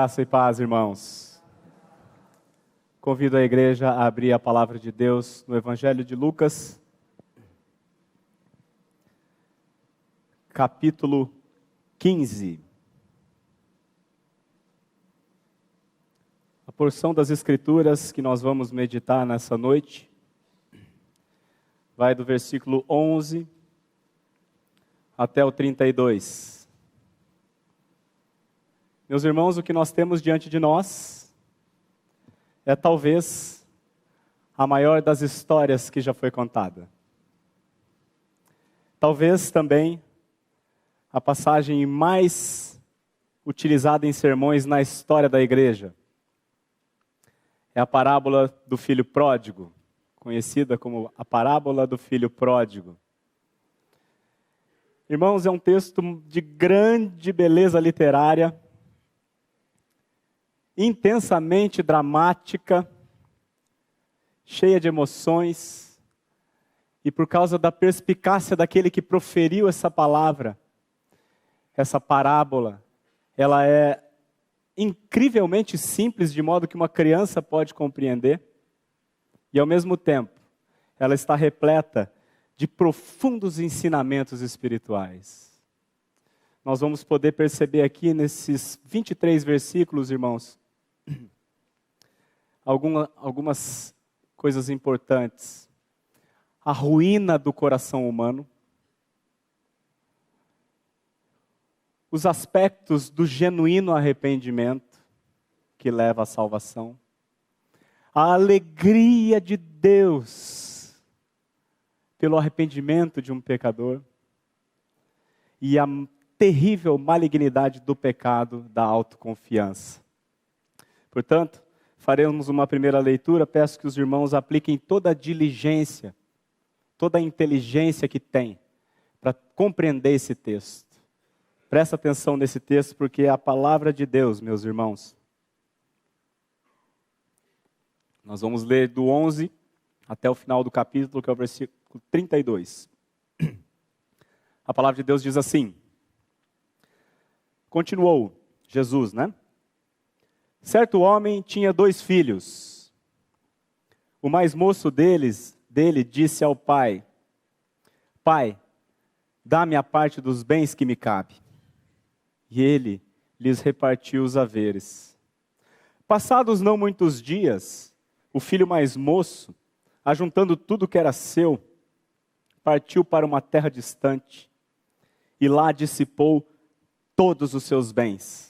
Graça e paz, irmãos. Convido a igreja a abrir a palavra de Deus no Evangelho de Lucas, capítulo 15. A porção das Escrituras que nós vamos meditar nessa noite vai do versículo 11 até o 32. Meus irmãos, o que nós temos diante de nós é talvez a maior das histórias que já foi contada. Talvez também a passagem mais utilizada em sermões na história da igreja. É a parábola do filho pródigo, conhecida como a parábola do filho pródigo. Irmãos, é um texto de grande beleza literária intensamente dramática, cheia de emoções, e por causa da perspicácia daquele que proferiu essa palavra, essa parábola, ela é incrivelmente simples, de modo que uma criança pode compreender, e ao mesmo tempo, ela está repleta de profundos ensinamentos espirituais. Nós vamos poder perceber aqui nesses 23 versículos, irmãos, alguma, algumas coisas importantes. A ruína do coração humano, os aspectos do genuíno arrependimento que leva à salvação, a alegria de Deus pelo arrependimento de um pecador e a terrível malignidade do pecado da autoconfiança. Portanto, faremos uma primeira leitura. Peço que os irmãos apliquem toda a diligência, toda a inteligência que têm para compreender esse texto. Presta atenção nesse texto, porque é a palavra de Deus, meus irmãos. Nós vamos ler do 11 até o final do capítulo, que é o versículo 32. A palavra de Deus diz assim: Continuou Jesus, né? Certo homem tinha dois filhos. O mais moço deles, dele disse ao pai: Pai, dá-me a parte dos bens que me cabe. E ele lhes repartiu os haveres. Passados não muitos dias, o filho mais moço, ajuntando tudo que era seu, partiu para uma terra distante e lá dissipou todos os seus bens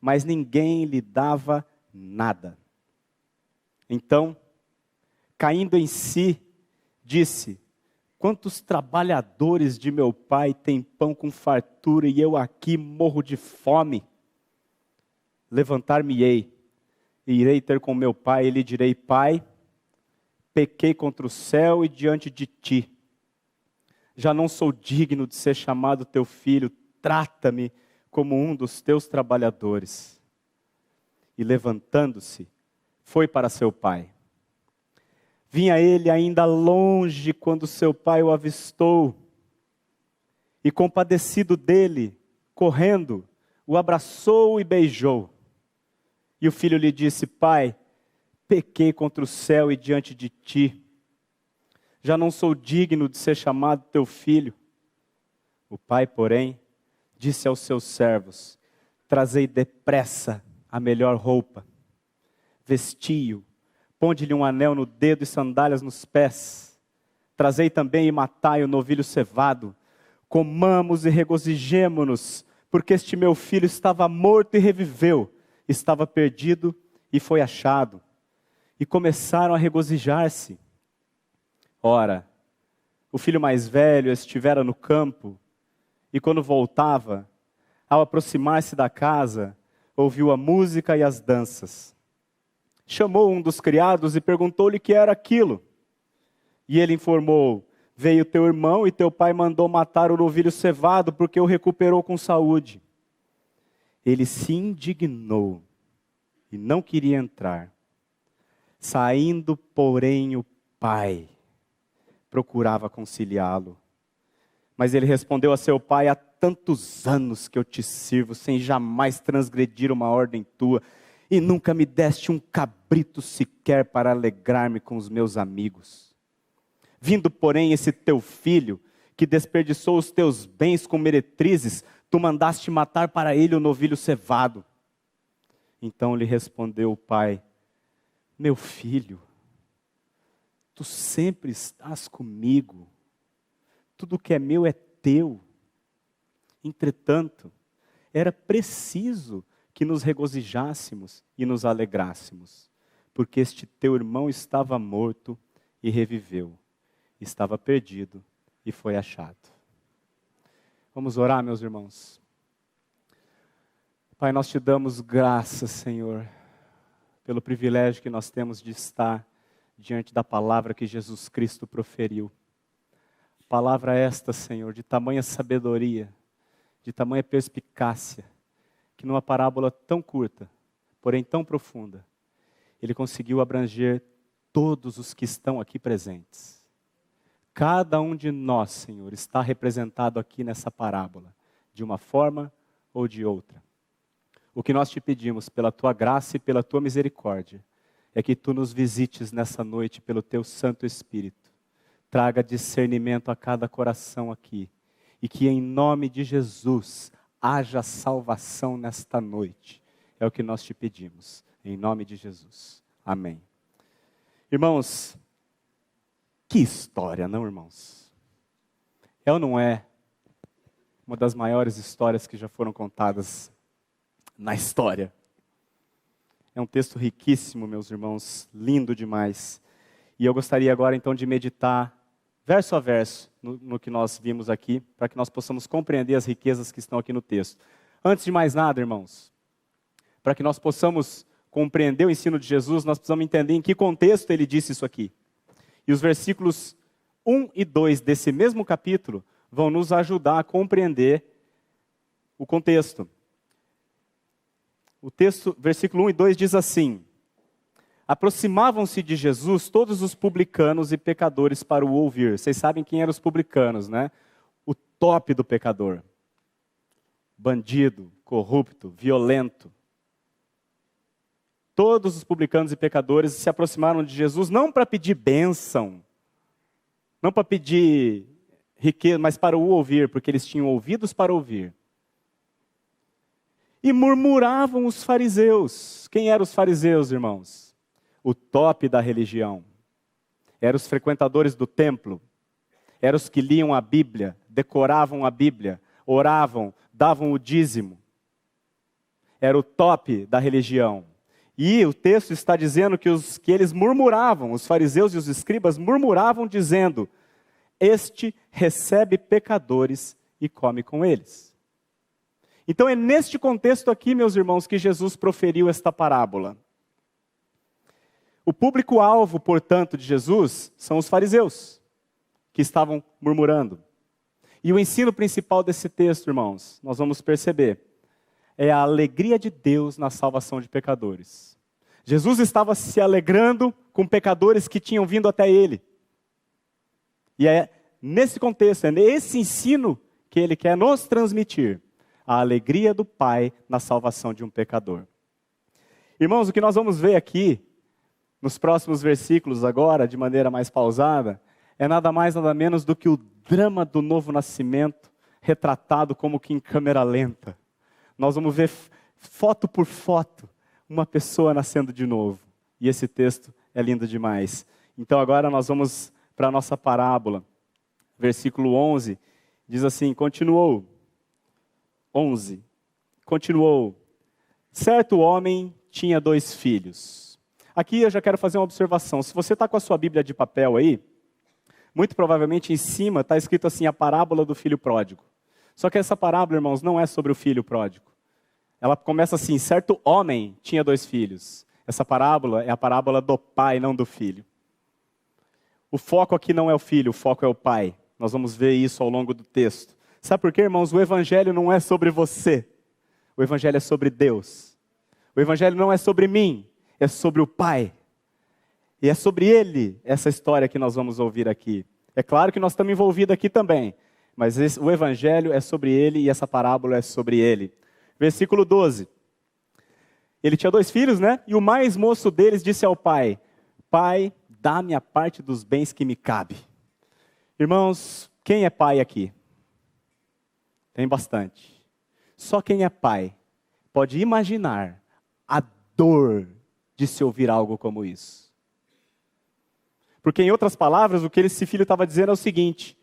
mas ninguém lhe dava nada. Então, caindo em si, disse: Quantos trabalhadores de meu pai têm pão com fartura e eu aqui morro de fome? Levantar-me-ei e irei ter com meu pai e lhe direi: Pai, pequei contra o céu e diante de ti. Já não sou digno de ser chamado teu filho, trata-me como um dos teus trabalhadores. E levantando-se, foi para seu pai. Vinha ele ainda longe quando seu pai o avistou, e compadecido dele, correndo, o abraçou e beijou. E o filho lhe disse: Pai, pequei contra o céu e diante de ti. Já não sou digno de ser chamado teu filho. O pai, porém, disse aos seus servos: Trazei depressa a melhor roupa, vestiu, ponde-lhe um anel no dedo e sandálias nos pés. Trazei também e matai o novilho cevado. Comamos e regozijemo-nos, porque este meu filho estava morto e reviveu, estava perdido e foi achado. E começaram a regozijar-se. Ora, o filho mais velho estivera no campo, e quando voltava, ao aproximar-se da casa, ouviu a música e as danças. chamou um dos criados e perguntou-lhe que era aquilo. E ele informou: Veio teu irmão e teu pai mandou matar o novilho cevado porque o recuperou com saúde. Ele se indignou e não queria entrar. Saindo, porém, o pai procurava conciliá-lo. Mas ele respondeu a seu pai: Há tantos anos que eu te sirvo, sem jamais transgredir uma ordem tua, e nunca me deste um cabrito sequer para alegrar-me com os meus amigos. Vindo, porém, esse teu filho, que desperdiçou os teus bens com meretrizes, tu mandaste matar para ele o novilho cevado. Então lhe respondeu o pai: Meu filho, tu sempre estás comigo, tudo que é meu é teu. Entretanto, era preciso que nos regozijássemos e nos alegrássemos, porque este teu irmão estava morto e reviveu, estava perdido e foi achado. Vamos orar, meus irmãos. Pai, nós te damos graças, Senhor, pelo privilégio que nós temos de estar diante da palavra que Jesus Cristo proferiu. Palavra esta, Senhor, de tamanha sabedoria, de tamanha perspicácia, que numa parábola tão curta, porém tão profunda, ele conseguiu abranger todos os que estão aqui presentes. Cada um de nós, Senhor, está representado aqui nessa parábola, de uma forma ou de outra. O que nós te pedimos, pela tua graça e pela tua misericórdia, é que tu nos visites nessa noite pelo teu Santo Espírito. Traga discernimento a cada coração aqui e que em nome de Jesus haja salvação nesta noite. É o que nós te pedimos, em nome de Jesus. Amém. Irmãos, que história, não, irmãos? É ou não é uma das maiores histórias que já foram contadas na história? É um texto riquíssimo, meus irmãos, lindo demais. E eu gostaria agora então de meditar verso a verso, no, no que nós vimos aqui, para que nós possamos compreender as riquezas que estão aqui no texto. Antes de mais nada, irmãos, para que nós possamos compreender o ensino de Jesus, nós precisamos entender em que contexto ele disse isso aqui. E os versículos 1 e 2 desse mesmo capítulo vão nos ajudar a compreender o contexto. O texto, versículo 1 e 2 diz assim: Aproximavam-se de Jesus todos os publicanos e pecadores para o ouvir. Vocês sabem quem eram os publicanos, né? O top do pecador. Bandido, corrupto, violento. Todos os publicanos e pecadores se aproximaram de Jesus não para pedir bênção, não para pedir riqueza, mas para o ouvir, porque eles tinham ouvidos para ouvir. E murmuravam os fariseus. Quem eram os fariseus, irmãos? O top da religião. Eram os frequentadores do templo, eram os que liam a Bíblia, decoravam a Bíblia, oravam, davam o dízimo. Era o top da religião. E o texto está dizendo que, os, que eles murmuravam, os fariseus e os escribas murmuravam, dizendo: Este recebe pecadores e come com eles. Então é neste contexto aqui, meus irmãos, que Jesus proferiu esta parábola. O público-alvo, portanto, de Jesus são os fariseus, que estavam murmurando. E o ensino principal desse texto, irmãos, nós vamos perceber, é a alegria de Deus na salvação de pecadores. Jesus estava se alegrando com pecadores que tinham vindo até ele. E é nesse contexto, é nesse ensino que ele quer nos transmitir a alegria do Pai na salvação de um pecador. Irmãos, o que nós vamos ver aqui nos próximos versículos agora, de maneira mais pausada, é nada mais nada menos do que o drama do novo nascimento retratado como que em câmera lenta. Nós vamos ver foto por foto uma pessoa nascendo de novo. E esse texto é lindo demais. Então agora nós vamos para a nossa parábola. Versículo 11 diz assim: Continuou. 11. Continuou. Certo homem tinha dois filhos. Aqui eu já quero fazer uma observação. Se você está com a sua Bíblia de papel aí, muito provavelmente em cima está escrito assim: a parábola do filho pródigo. Só que essa parábola, irmãos, não é sobre o filho pródigo. Ela começa assim: certo homem tinha dois filhos. Essa parábola é a parábola do pai, não do filho. O foco aqui não é o filho, o foco é o pai. Nós vamos ver isso ao longo do texto. Sabe por quê, irmãos? O evangelho não é sobre você. O evangelho é sobre Deus. O evangelho não é sobre mim, é sobre o pai. E é sobre ele essa história que nós vamos ouvir aqui. É claro que nós estamos envolvidos aqui também, mas esse, o evangelho é sobre ele e essa parábola é sobre ele. Versículo 12. Ele tinha dois filhos, né? E o mais moço deles disse ao pai: Pai, dá-me a parte dos bens que me cabe. Irmãos, quem é pai aqui? Tem bastante. Só quem é pai pode imaginar a dor de se ouvir algo como isso. Porque, em outras palavras, o que esse filho estava dizendo é o seguinte: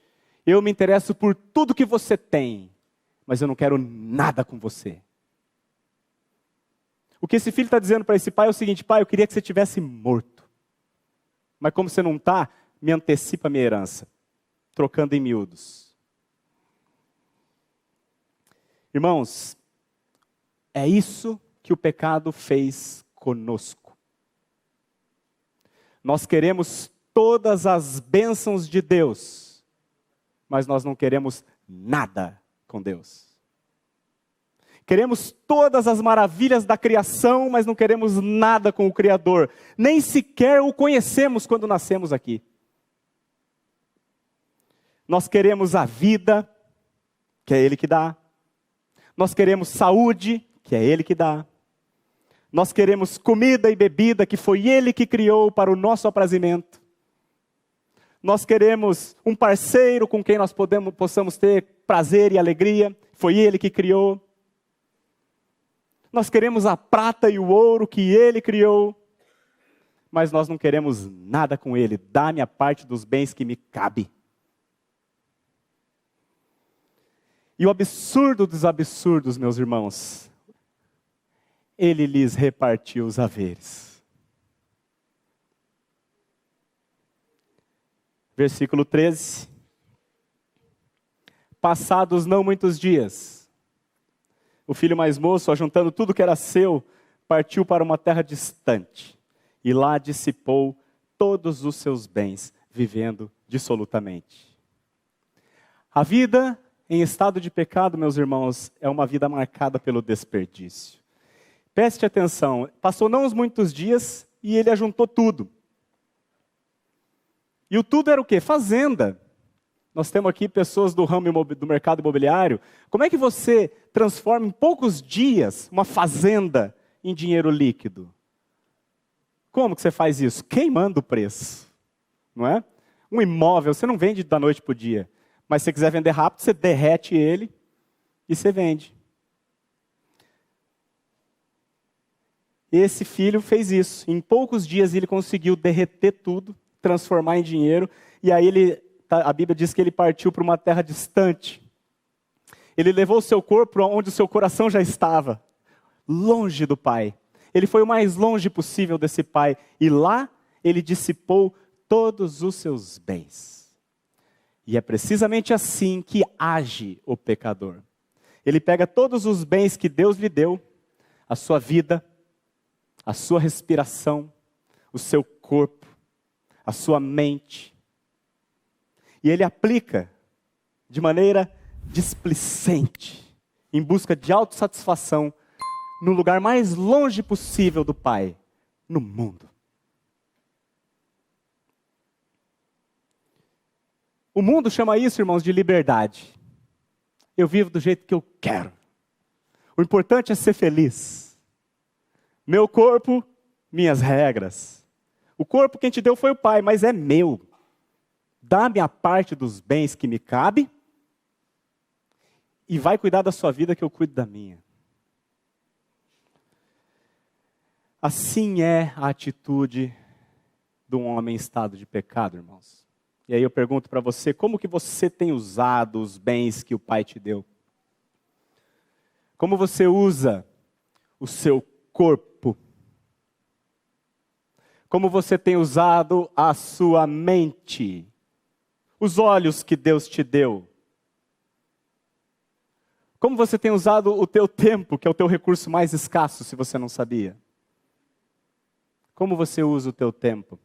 eu me interesso por tudo que você tem, mas eu não quero nada com você. O que esse filho está dizendo para esse pai é o seguinte: pai, eu queria que você tivesse morto. Mas como você não está, me antecipa a minha herança, trocando em miúdos. Irmãos, é isso que o pecado fez conosco. Nós queremos todas as bênçãos de Deus, mas nós não queremos nada com Deus. Queremos todas as maravilhas da criação, mas não queremos nada com o Criador. Nem sequer o conhecemos quando nascemos aqui. Nós queremos a vida, que é Ele que dá. Nós queremos saúde, que é Ele que dá. Nós queremos comida e bebida que foi Ele que criou para o nosso aprazimento. Nós queremos um parceiro com quem nós podemos, possamos ter prazer e alegria, foi Ele que criou. Nós queremos a prata e o ouro que Ele criou, mas nós não queremos nada com Ele. Dá-me a parte dos bens que me cabe. E o absurdo dos absurdos, meus irmãos, ele lhes repartiu os haveres. Versículo 13. Passados não muitos dias, o filho mais moço, ajuntando tudo que era seu, partiu para uma terra distante e lá dissipou todos os seus bens, vivendo dissolutamente. A vida em estado de pecado, meus irmãos, é uma vida marcada pelo desperdício. Preste atenção, passou não uns muitos dias e ele ajuntou tudo. E o tudo era o quê? Fazenda. Nós temos aqui pessoas do ramo do mercado imobiliário. Como é que você transforma em poucos dias uma fazenda em dinheiro líquido? Como que você faz isso? Queimando o preço. Não é? Um imóvel você não vende da noite para o dia. Mas se você quiser vender rápido, você derrete ele e você vende. Esse filho fez isso. Em poucos dias ele conseguiu derreter tudo, transformar em dinheiro, e aí ele, tá, a Bíblia diz que ele partiu para uma terra distante. Ele levou o seu corpo onde o seu coração já estava, longe do pai. Ele foi o mais longe possível desse pai, e lá ele dissipou todos os seus bens. E é precisamente assim que age o pecador. Ele pega todos os bens que Deus lhe deu, a sua vida, a sua respiração, o seu corpo, a sua mente. E ele aplica de maneira displicente, em busca de autossatisfação, no lugar mais longe possível do Pai, no mundo. O mundo chama isso, irmãos, de liberdade. Eu vivo do jeito que eu quero. O importante é ser feliz. Meu corpo, minhas regras. O corpo quem te deu foi o Pai, mas é meu. Dá-me a parte dos bens que me cabe e vai cuidar da sua vida que eu cuido da minha. Assim é a atitude de um homem em estado de pecado, irmãos. E aí eu pergunto para você, como que você tem usado os bens que o Pai te deu? Como você usa o seu corpo? Como você tem usado a sua mente, os olhos que Deus te deu. Como você tem usado o teu tempo, que é o teu recurso mais escasso, se você não sabia. Como você usa o teu tempo?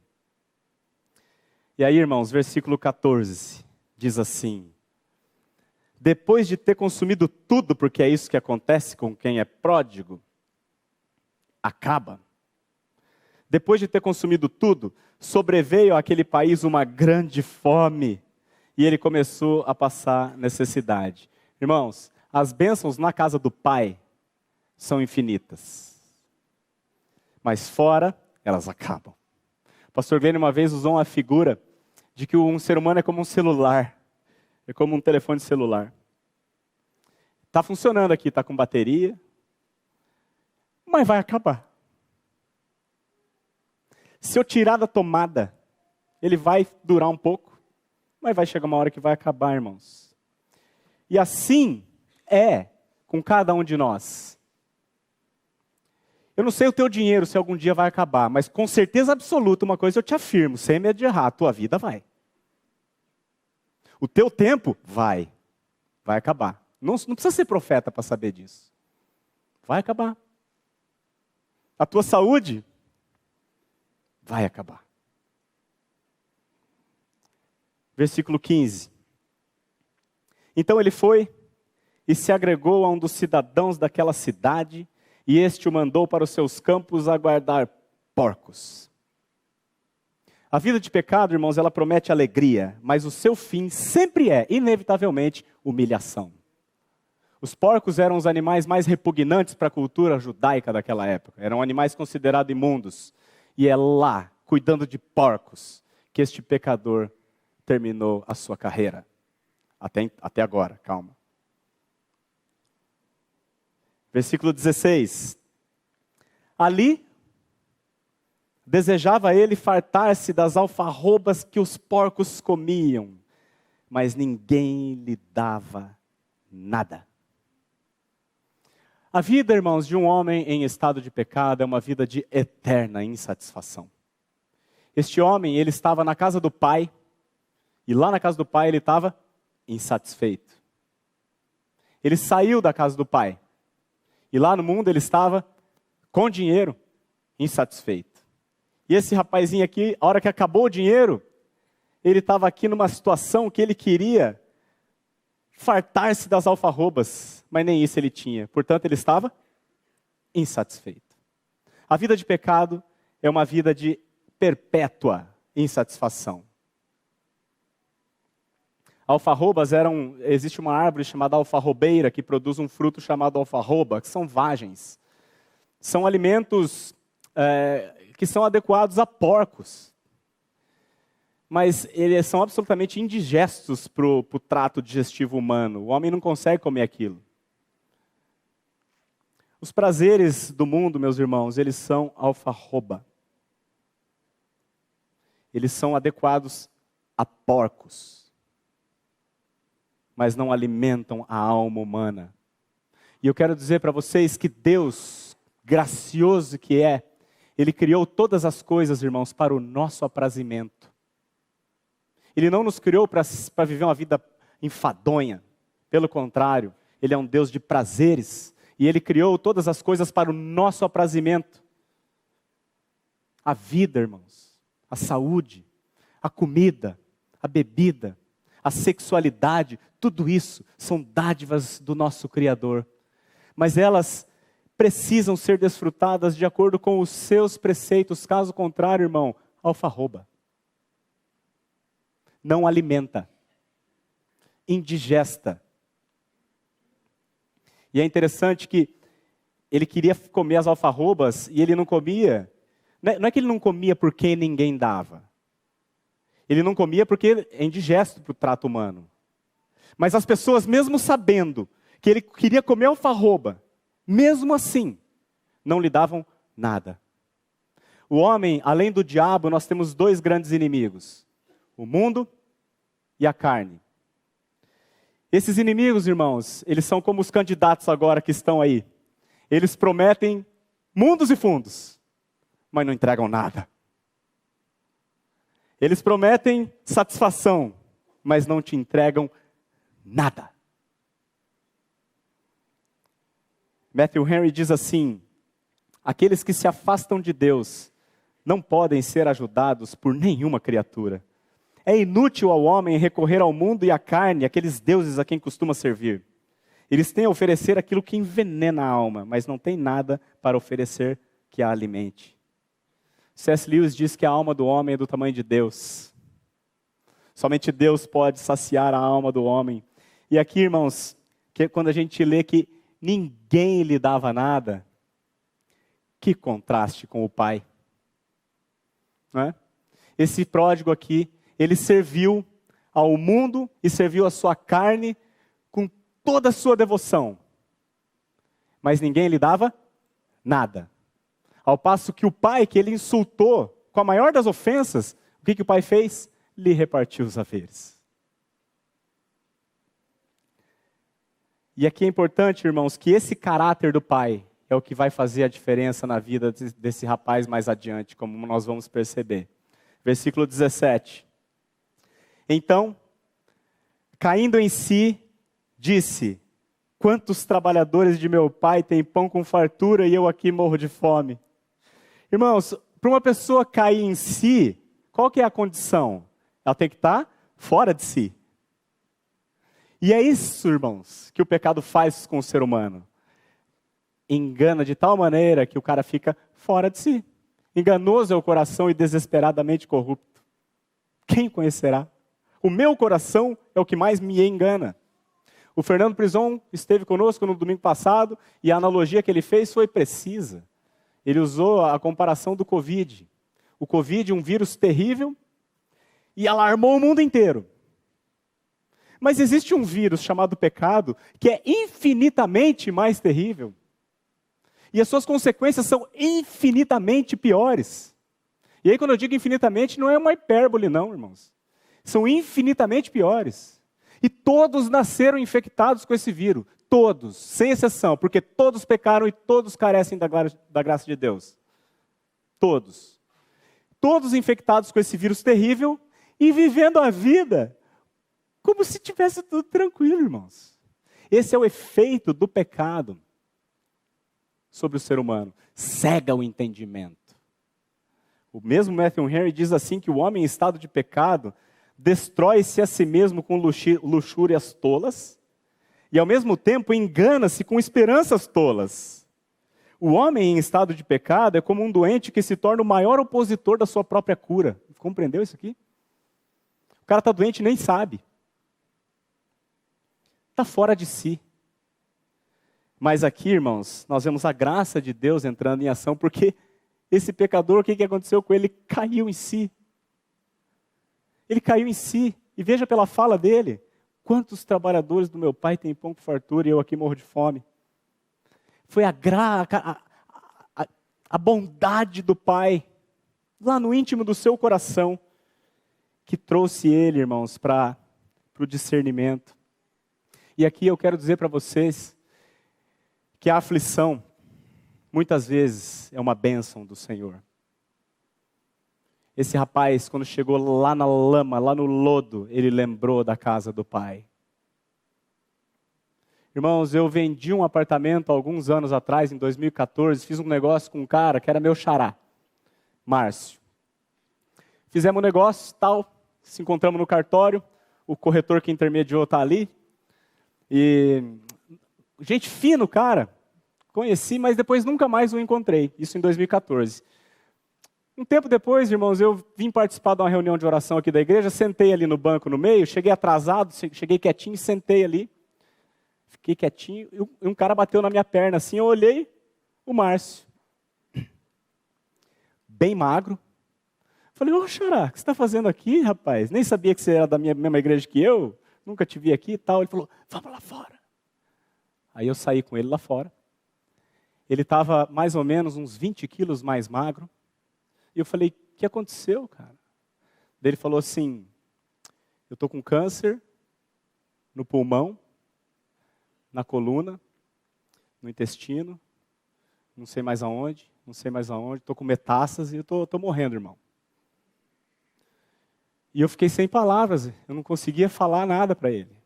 E aí, irmãos, versículo 14 diz assim: Depois de ter consumido tudo, porque é isso que acontece com quem é pródigo, acaba. Depois de ter consumido tudo, sobreveio àquele país uma grande fome e ele começou a passar necessidade. Irmãos, as bênçãos na casa do Pai são infinitas, mas fora elas acabam. O pastor Glenn uma vez usou uma figura de que um ser humano é como um celular, é como um telefone celular. Está funcionando aqui, está com bateria, mas vai acabar. Se eu tirar da tomada, ele vai durar um pouco, mas vai chegar uma hora que vai acabar, irmãos. E assim é com cada um de nós. Eu não sei o teu dinheiro se algum dia vai acabar, mas com certeza absoluta uma coisa eu te afirmo, sem medo de errar, a tua vida vai. O teu tempo vai, vai acabar. Não, não precisa ser profeta para saber disso. Vai acabar. A tua saúde vai acabar. Versículo 15. Então ele foi e se agregou a um dos cidadãos daquela cidade, e este o mandou para os seus campos a guardar porcos. A vida de pecado, irmãos, ela promete alegria, mas o seu fim sempre é, inevitavelmente, humilhação. Os porcos eram os animais mais repugnantes para a cultura judaica daquela época. Eram animais considerados imundos. E é lá, cuidando de porcos, que este pecador terminou a sua carreira. Até, até agora, calma. Versículo 16. Ali desejava ele fartar-se das alfarrobas que os porcos comiam, mas ninguém lhe dava nada. A vida, irmãos, de um homem em estado de pecado é uma vida de eterna insatisfação. Este homem, ele estava na casa do pai, e lá na casa do pai ele estava insatisfeito. Ele saiu da casa do pai, e lá no mundo ele estava com dinheiro, insatisfeito. E esse rapazinho aqui, a hora que acabou o dinheiro, ele estava aqui numa situação que ele queria fartar-se das alfarrobas, mas nem isso ele tinha. Portanto, ele estava insatisfeito. A vida de pecado é uma vida de perpétua insatisfação. Alfarrobas eram. Existe uma árvore chamada alfarrobeira que produz um fruto chamado alfarroba, que são vagens. São alimentos é, que são adequados a porcos mas eles são absolutamente indigestos para o trato digestivo humano. O homem não consegue comer aquilo. Os prazeres do mundo, meus irmãos, eles são alfarroba. Eles são adequados a porcos, mas não alimentam a alma humana. E eu quero dizer para vocês que Deus, gracioso que é, Ele criou todas as coisas, irmãos, para o nosso aprazimento. Ele não nos criou para viver uma vida enfadonha. Pelo contrário, Ele é um Deus de prazeres. E Ele criou todas as coisas para o nosso aprazimento. A vida, irmãos, a saúde, a comida, a bebida, a sexualidade, tudo isso são dádivas do nosso Criador. Mas elas precisam ser desfrutadas de acordo com os seus preceitos, caso contrário, irmão, alfarroba não alimenta, indigesta. E é interessante que ele queria comer as alfarrobas e ele não comia. Não é que ele não comia porque ninguém dava. Ele não comia porque é indigesto para o trato humano. Mas as pessoas, mesmo sabendo que ele queria comer alfarroba, mesmo assim, não lhe davam nada. O homem, além do diabo, nós temos dois grandes inimigos: o mundo e a carne. Esses inimigos, irmãos, eles são como os candidatos agora que estão aí. Eles prometem mundos e fundos, mas não entregam nada. Eles prometem satisfação, mas não te entregam nada. Matthew Henry diz assim: aqueles que se afastam de Deus não podem ser ajudados por nenhuma criatura. É inútil ao homem recorrer ao mundo e à carne, aqueles deuses a quem costuma servir. Eles têm a oferecer aquilo que envenena a alma, mas não têm nada para oferecer que a alimente. C.S. Lewis diz que a alma do homem é do tamanho de Deus. Somente Deus pode saciar a alma do homem. E aqui, irmãos, que quando a gente lê que ninguém lhe dava nada, que contraste com o pai. Não é? Esse pródigo aqui, ele serviu ao mundo e serviu a sua carne com toda a sua devoção. Mas ninguém lhe dava nada. Ao passo que o pai, que ele insultou com a maior das ofensas, o que, que o pai fez? Lhe repartiu os haveres. E aqui é importante, irmãos, que esse caráter do pai é o que vai fazer a diferença na vida desse rapaz mais adiante, como nós vamos perceber. Versículo 17. Então, caindo em si, disse: Quantos trabalhadores de meu pai têm pão com fartura e eu aqui morro de fome? Irmãos, para uma pessoa cair em si, qual que é a condição? Ela tem que estar tá fora de si. E é isso, irmãos, que o pecado faz com o ser humano. Engana de tal maneira que o cara fica fora de si. Enganoso é o coração e desesperadamente corrupto. Quem conhecerá? O meu coração é o que mais me engana. O Fernando Prison esteve conosco no domingo passado e a analogia que ele fez foi precisa ele usou a comparação do Covid. O Covid, um vírus terrível, e alarmou o mundo inteiro. Mas existe um vírus chamado pecado que é infinitamente mais terrível. E as suas consequências são infinitamente piores. E aí, quando eu digo infinitamente, não é uma hipérbole, não, irmãos. São infinitamente piores. E todos nasceram infectados com esse vírus. Todos, sem exceção, porque todos pecaram e todos carecem da, graça de Deus. Todos. Todos infectados com esse vírus terrível e vivendo a vida como se tivesse tudo tranquilo, irmãos. Esse é o efeito do pecado sobre o ser humano. Cega o entendimento. O mesmo Matthew Henry diz assim que o homem em estado de pecado destrói-se a si mesmo com luxúrias tolas e ao mesmo tempo engana-se com esperanças tolas. O homem em estado de pecado é como um doente que se torna o maior opositor da sua própria cura. Compreendeu isso aqui? O cara está doente e nem sabe. Está fora de si. Mas aqui, irmãos, nós vemos a graça de Deus entrando em ação, porque esse pecador, o que, aconteceu com? Ele caiu em si. Ele caiu em si. E veja pela fala dele: Quantos trabalhadores do meu pai têm pão com fartura e eu aqui morro de fome? Foi a, a, a, a bondade do pai, lá no íntimo do seu coração, que trouxe ele, irmãos, para o discernimento. E aqui eu quero dizer para vocês que a aflição, muitas vezes, é uma bênção do Senhor. Esse rapaz, quando chegou lá na lama, lá no lodo, ele lembrou da casa do pai. Irmãos, eu vendi um apartamento alguns anos atrás, em 2014, fiz um negócio com um cara que era meu xará, Márcio. Fizemos um negócio, tal, se encontramos no cartório, o corretor que intermediou está ali. E gente fino, cara. Conheci, mas depois nunca mais o encontrei. Isso em 2014. Um tempo depois, irmãos, eu vim participar de uma reunião de oração aqui da igreja, sentei ali no banco no meio, cheguei atrasado, cheguei quietinho, sentei ali. Fiquei quietinho e um cara bateu na minha perna assim, eu olhei, o Márcio. Bem magro. Falei, ô Xará, o que você está fazendo aqui, rapaz? Nem sabia que você era da minha, mesma igreja que eu, nunca te vi aqui e tal. Ele falou, vamos lá fora. Aí eu saí com ele lá fora. Ele estava mais ou menos uns 20 quilos mais magro. E eu falei, o que aconteceu, cara? Daí ele falou assim, eu estou com câncer no pulmão, na coluna, no intestino, não sei mais aonde, não sei mais aonde, estou com metástase e estou morrendo, irmão. E eu fiquei sem palavras, eu não conseguia falar nada para ele.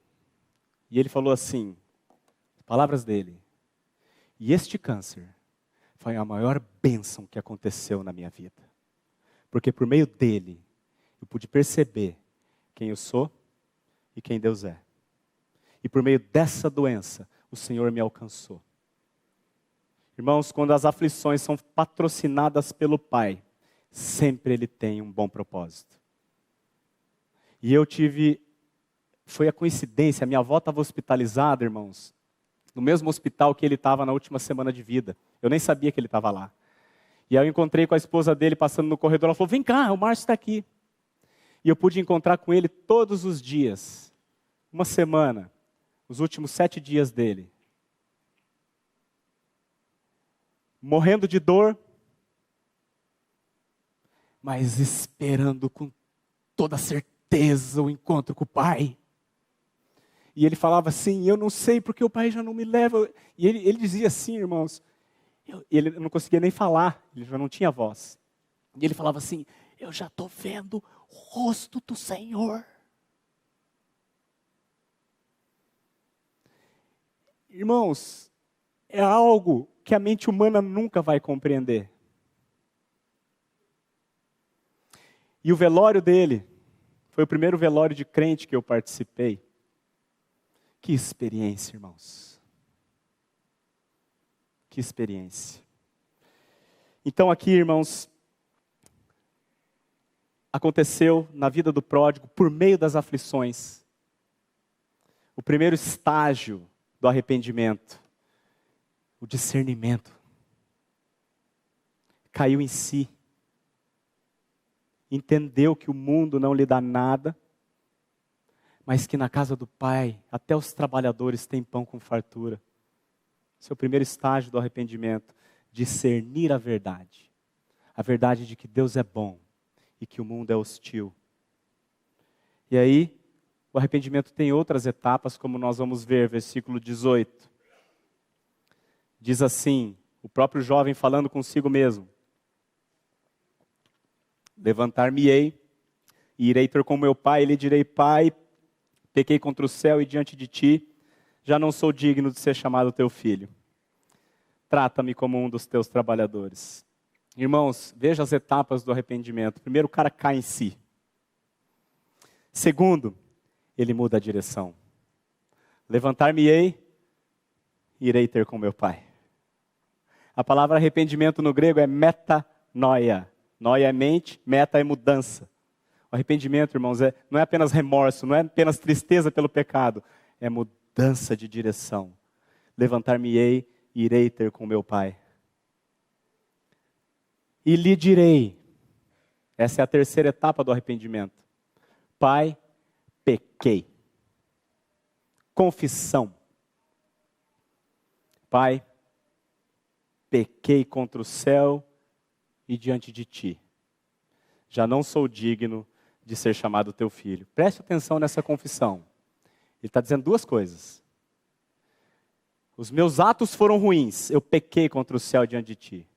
E ele falou assim, palavras dele, e este câncer foi a maior bênção que aconteceu na minha vida. Porque por meio dele eu pude perceber quem eu sou e quem Deus é. E por meio dessa doença, o Senhor me alcançou. Irmãos, quando as aflições são patrocinadas pelo Pai, sempre Ele tem um bom propósito. E eu tive, foi a coincidência, minha avó estava hospitalizada, irmãos, no mesmo hospital que ele estava na última semana de vida. Eu nem sabia que ele estava lá. E aí eu encontrei com a esposa dele passando no corredor, ela falou: Vem cá, o Márcio está aqui. E eu pude encontrar com ele todos os dias, uma semana, os últimos sete dias dele. Morrendo de dor, mas esperando com toda certeza o encontro com o Pai. E ele falava assim: Eu não sei porque o Pai já não me leva. E ele, ele dizia assim, irmãos. Ele não conseguia nem falar, ele já não tinha voz. E ele falava assim: Eu já estou vendo o rosto do Senhor. Irmãos, é algo que a mente humana nunca vai compreender. E o velório dele foi o primeiro velório de crente que eu participei. Que experiência, irmãos. Que experiência. Então, aqui, irmãos, aconteceu na vida do pródigo por meio das aflições. O primeiro estágio do arrependimento, o discernimento. Caiu em si. Entendeu que o mundo não lhe dá nada, mas que na casa do Pai até os trabalhadores têm pão com fartura. O primeiro estágio do arrependimento, discernir a verdade. A verdade de que Deus é bom e que o mundo é hostil. E aí, o arrependimento tem outras etapas, como nós vamos ver, versículo 18. Diz assim, o próprio jovem falando consigo mesmo: Levantar-me-ei e irei ter com meu pai, e lhe direi: Pai, pequei contra o céu e diante de ti, já não sou digno de ser chamado teu filho. Trata-me como um dos teus trabalhadores. Irmãos, veja as etapas do arrependimento. Primeiro, o cara cai em si. Segundo, ele muda a direção. Levantar-me-ei irei ter com meu pai. A palavra arrependimento no grego é metanoia. Noia é mente, meta é mudança. O arrependimento, irmãos, é, não é apenas remorso, não é apenas tristeza pelo pecado, é mudança de direção. Levantar-me-ei e irei ter com meu pai e lhe direi. Essa é a terceira etapa do arrependimento. Pai, pequei. Confissão. Pai, pequei contra o céu e diante de ti. Já não sou digno de ser chamado teu filho. Preste atenção nessa confissão. Ele está dizendo duas coisas. Os meus atos foram ruins, eu pequei contra o céu diante de ti.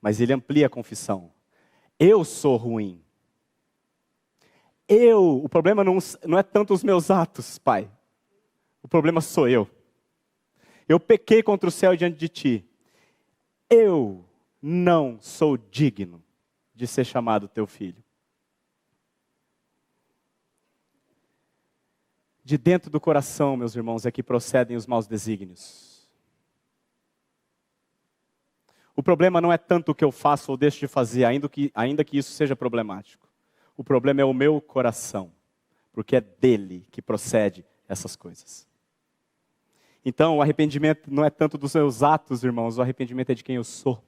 Mas ele amplia a confissão. Eu sou ruim. Eu, o problema não, não é tanto os meus atos, Pai. O problema sou eu. Eu pequei contra o céu diante de ti. Eu não sou digno de ser chamado teu filho. De dentro do coração, meus irmãos, é que procedem os maus desígnios. O problema não é tanto o que eu faço ou deixo de fazer, ainda que, ainda que isso seja problemático. O problema é o meu coração, porque é dele que procede essas coisas. Então, o arrependimento não é tanto dos meus atos, irmãos, o arrependimento é de quem eu sou.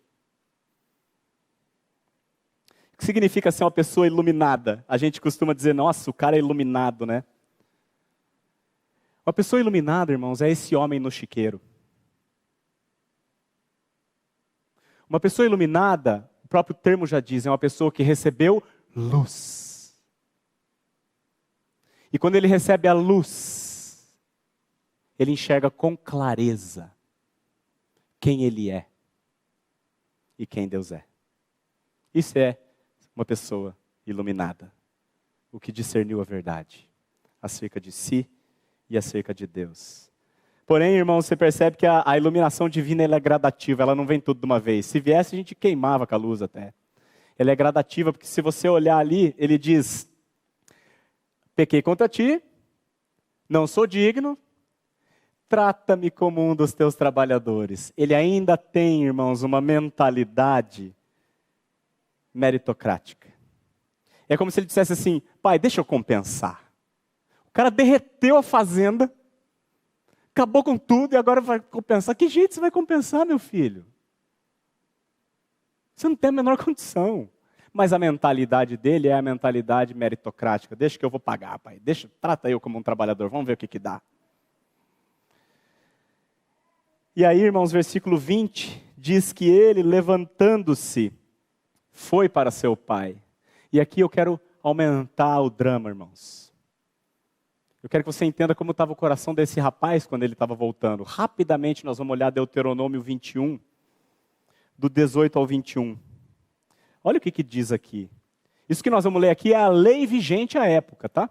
O que significa ser uma pessoa iluminada? A gente costuma dizer, nossa, o cara é iluminado, né? Uma pessoa iluminada, irmãos, é esse homem no chiqueiro. Uma pessoa iluminada, o próprio termo já diz, é uma pessoa que recebeu luz. E quando ele recebe a luz, ele enxerga com clareza quem ele é e quem Deus é. Isso é uma pessoa iluminada, o que discerniu a verdade acerca de si e acerca de Deus. Porém, irmão, você percebe que a, a iluminação divina é gradativa, ela não vem tudo de uma vez. Se viesse, a gente queimava com a luz até. ela é gradativa, porque se você olhar ali, ele diz: Pequei contra ti, não sou digno, trata-me como um dos teus trabalhadores. Ele ainda tem, irmãos, uma mentalidade meritocrática. É como se ele dissesse assim: pai, deixa eu compensar. O cara derreteu a fazenda, acabou com tudo e agora vai compensar. Que jeito você vai compensar, meu filho? Você não tem a menor condição. Mas a mentalidade dele é a mentalidade meritocrática. Deixa que eu vou pagar, pai. Deixa, trata eu como um trabalhador. Vamos ver o que, que dá. E aí, irmãos, versículo 20 diz que ele, levantando-se, foi para seu pai. E aqui eu quero aumentar o drama, irmãos. Eu quero que você entenda como estava o coração desse rapaz quando ele estava voltando. Rapidamente nós vamos olhar Deuteronômio 21, do 18 ao 21. Olha o que, que diz aqui. Isso que nós vamos ler aqui é a lei vigente à época, tá?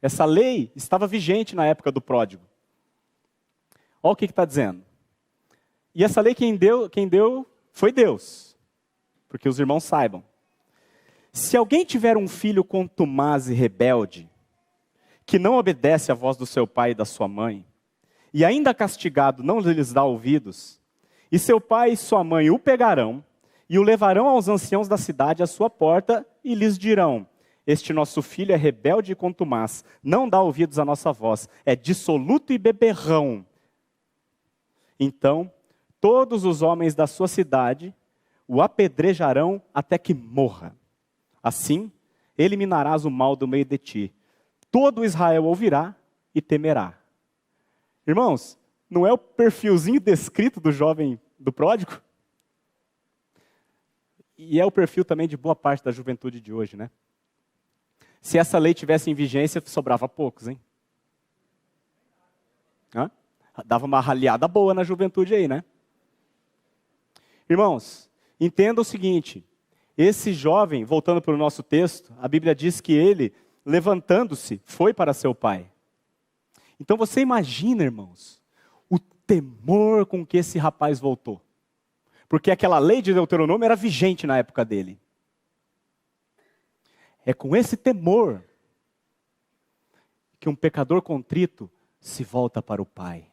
Essa lei estava vigente na época do pródigo. Olha o que está dizendo. E essa lei quem deu, quem deu foi Deus. Porque os irmãos saibam. Se alguém tiver um filho contumaz e rebelde, que não obedece à voz do seu pai e da sua mãe, e ainda castigado não lhes dá ouvidos, e seu pai e sua mãe o pegarão e o levarão aos anciãos da cidade à sua porta e lhes dirão: Este nosso filho é rebelde e contumaz, não dá ouvidos à nossa voz, é dissoluto e beberrão. Então, todos os homens da sua cidade o apedrejarão até que morra. Assim, eliminarás o mal do meio de ti todo Israel ouvirá e temerá. Irmãos, não é o perfilzinho descrito do jovem do pródigo? E é o perfil também de boa parte da juventude de hoje, né? Se essa lei tivesse em vigência, sobrava poucos, hein? Hã? Dava uma raliada boa na juventude aí, né? Irmãos, entenda o seguinte: esse jovem, voltando para o nosso texto, a Bíblia diz que ele levantando-se, foi para seu pai. Então você imagina, irmãos, o temor com que esse rapaz voltou. Porque aquela lei de Deuteronômio era vigente na época dele. É com esse temor que um pecador contrito se volta para o Pai,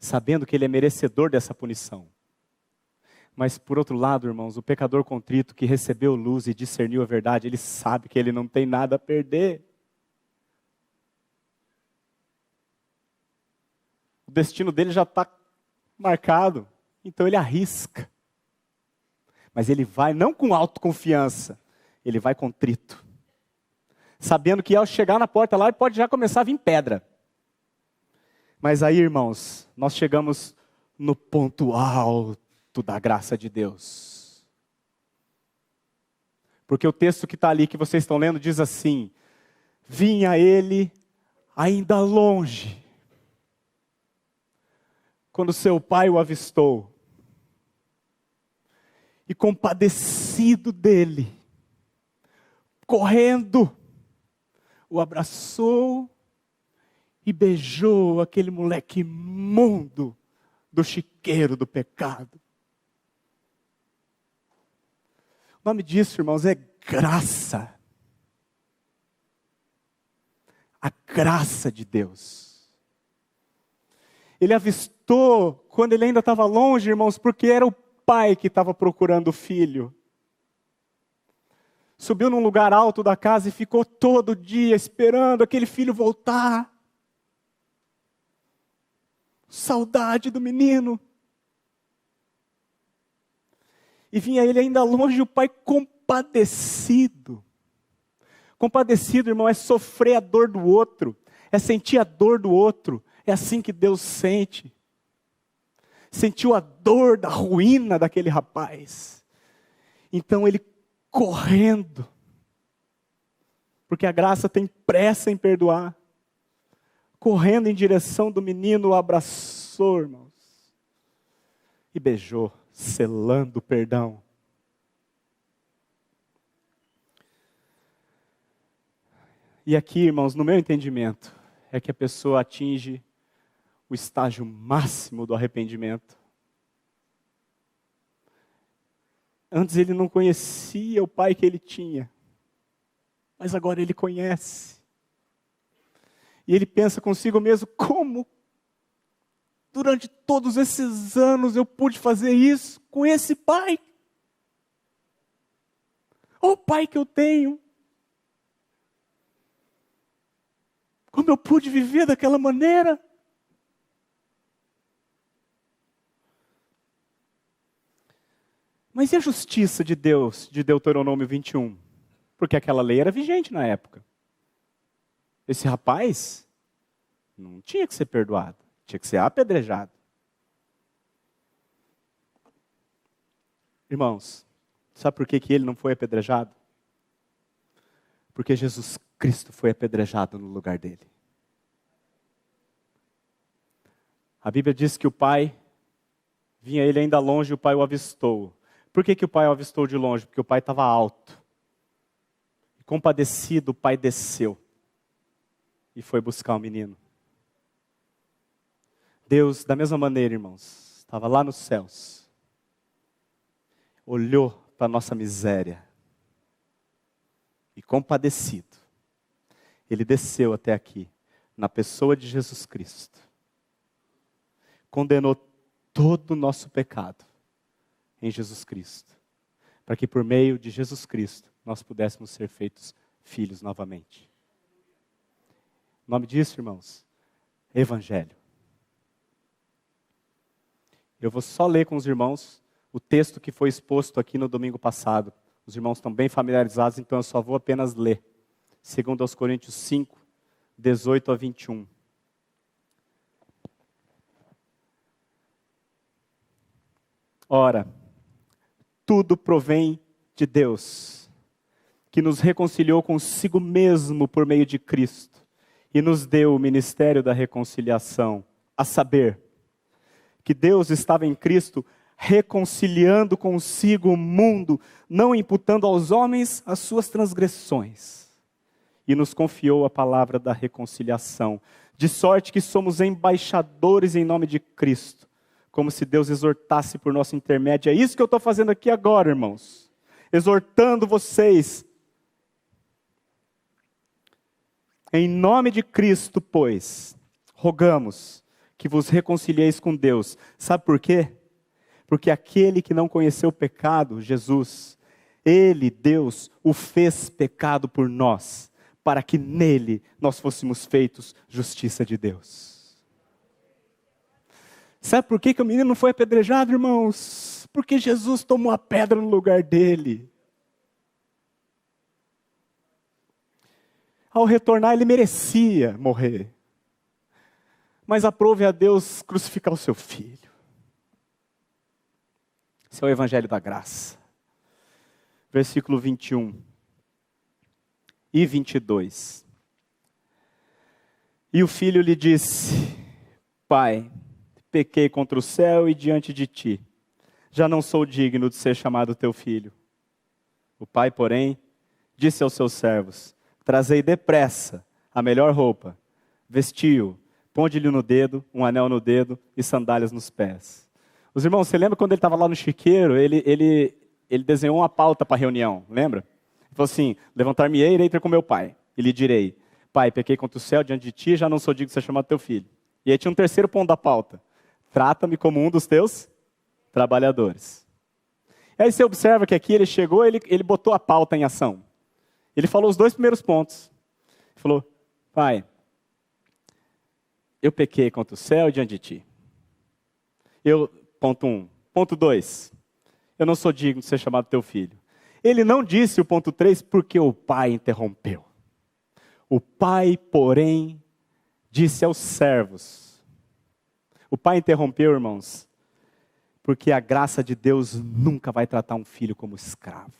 sabendo que ele é merecedor dessa punição. Mas por outro lado, irmãos, o pecador contrito que recebeu luz e discerniu a verdade, ele sabe que ele não tem nada a perder. O destino dele já está marcado, então ele arrisca. Mas ele vai não com autoconfiança, ele vai contrito. Sabendo que ao chegar na porta lá, ele pode já começar a vir pedra. Mas aí, irmãos, nós chegamos no ponto alto da graça de Deus. Porque o texto que está ali, que vocês estão lendo, diz assim: Vinha ele ainda longe, quando seu pai o avistou, e compadecido dele, correndo, o abraçou e beijou aquele moleque imundo do chiqueiro do pecado. O nome disso, irmãos, é graça. A graça de Deus. Ele avistou quando ele ainda estava longe, irmãos, porque era o pai que estava procurando o filho. Subiu num lugar alto da casa e ficou todo dia esperando aquele filho voltar. Saudade do menino. E vinha ele ainda longe, o pai compadecido. Compadecido, irmão, é sofrer a dor do outro, é sentir a dor do outro. É assim que Deus sente. Sentiu a dor da ruína daquele rapaz. Então ele correndo, porque a graça tem pressa em perdoar, correndo em direção do menino, o abraçou, irmãos, e beijou selando o perdão. E aqui, irmãos, no meu entendimento, é que a pessoa atinge o estágio máximo do arrependimento. Antes ele não conhecia o pai que ele tinha, mas agora ele conhece. E ele pensa consigo mesmo: como durante todos esses anos eu pude fazer isso com esse pai? O pai que eu tenho. Como eu pude viver daquela maneira? Mas e a justiça de Deus, de Deuteronômio 21? Porque aquela lei era vigente na época. Esse rapaz não tinha que ser perdoado, tinha que ser apedrejado. Irmãos, sabe por que, que ele não foi apedrejado? Porque Jesus Cristo foi apedrejado no lugar dele. A Bíblia diz que o pai vinha ele ainda longe e o pai o avistou. Por que, que o pai o avistou de longe? Porque o pai estava alto. Compadecido, o pai desceu e foi buscar o menino. Deus, da mesma maneira, irmãos, estava lá nos céus, olhou para a nossa miséria e compadecido, ele desceu até aqui, na pessoa de Jesus Cristo, condenou todo o nosso pecado em Jesus Cristo, para que por meio de Jesus Cristo nós pudéssemos ser feitos filhos novamente. O nome disso, irmãos, Evangelho. Eu vou só ler com os irmãos o texto que foi exposto aqui no domingo passado. Os irmãos estão bem familiarizados, então eu só vou apenas ler. Segundo aos Coríntios 5, 18 a 21. Ora, tudo provém de Deus, que nos reconciliou consigo mesmo por meio de Cristo e nos deu o ministério da reconciliação, a saber, que Deus estava em Cristo reconciliando consigo o mundo, não imputando aos homens as suas transgressões, e nos confiou a palavra da reconciliação, de sorte que somos embaixadores em nome de Cristo como se Deus exortasse por nosso intermédio. É isso que eu estou fazendo aqui agora, irmãos. Exortando vocês. Em nome de Cristo, pois, rogamos que vos reconcilieis com Deus. Sabe por quê? Porque aquele que não conheceu o pecado, Jesus, ele, Deus, o fez pecado por nós, para que nele nós fôssemos feitos justiça de Deus. Sabe por que, que o menino não foi apedrejado, irmãos? Porque Jesus tomou a pedra no lugar dele. Ao retornar, ele merecia morrer. Mas aprove a Deus crucificar o seu filho. Esse é o Evangelho da Graça. Versículo 21 e 22. E o filho lhe disse: Pai, pequei contra o céu e diante de ti. Já não sou digno de ser chamado teu filho. O pai, porém, disse aos seus servos: Trazei depressa a melhor roupa, vestiu, ponde-lhe no dedo, um anel no dedo e sandálias nos pés. Os irmãos, você lembra quando ele estava lá no chiqueiro, ele, ele, ele desenhou uma pauta para a reunião, lembra? Ele falou assim: Levantar-me-ei e irei ter com meu pai. E lhe direi: Pai, pequei contra o céu diante de ti, já não sou digno de ser chamado teu filho. E aí tinha um terceiro ponto da pauta. Trata-me como um dos teus trabalhadores. Aí você observa que aqui ele chegou, ele, ele botou a pauta em ação. Ele falou os dois primeiros pontos. Ele falou, pai, eu pequei contra o céu diante de ti. Eu, ponto um. Ponto dois, eu não sou digno de ser chamado teu filho. Ele não disse o ponto três porque o pai interrompeu. O pai, porém, disse aos servos, o pai interrompeu, irmãos, porque a graça de Deus nunca vai tratar um filho como escravo.